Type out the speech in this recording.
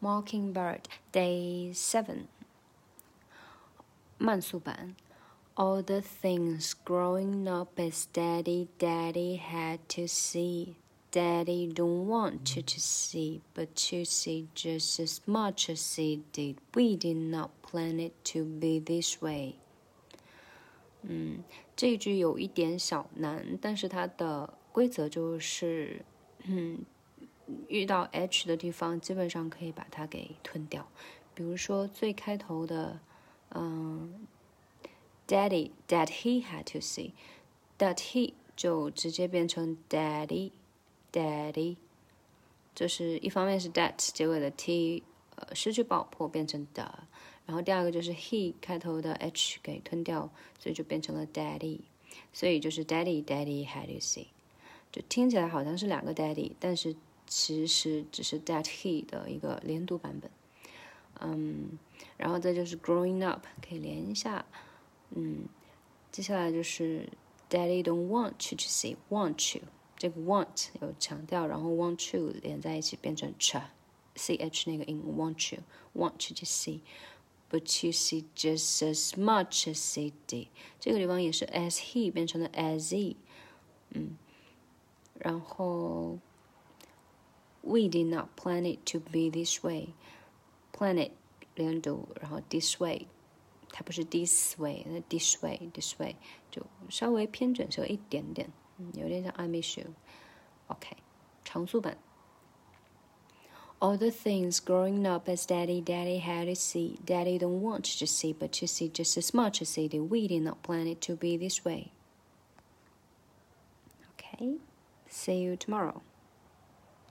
Mockingbird Day Seven 慢速版 All the things growing up as Daddy, Daddy had to see. Daddy don't want you to see, but you see just as much as he did. We did not plan it to be this way. 嗯，这一句有一点小难，但是它的规则就是，嗯， 遇到 h 的地方，基本上可以把它给吞掉。比如说最开头的，嗯。Daddy that he had to see that he 就直接变成 daddy daddy，这是一方面是 that 结尾的 t 呃失去爆破变成的，然后第二个就是 he 开头的 h 给吞掉，所以就变成了 daddy，所以就是 daddy daddy had to see，就听起来好像是两个 daddy，但是其实只是 that he 的一个连读版本，嗯，然后再就是 growing up 可以连一下。嗯，接下来就是 Daddy don't want you to see want you 这个 want 有强调，然后 want you 连在一起变成 ch c h 那个音 want you want you to see。But you see just as much as he did，这个地方也是 as he 变成了 as he，嗯，然后 We did not plan it to be this way，plan it 连读，然后 this way。它不是 this way，那 this way，this way 就稍微偏卷舌一点点，嗯，有点像 I miss you。OK，长速版。All the things growing up as daddy, daddy had to see. Daddy don't want to see, but you see just as much as he did. We did not plan it to be this way. Okay, see you tomorrow.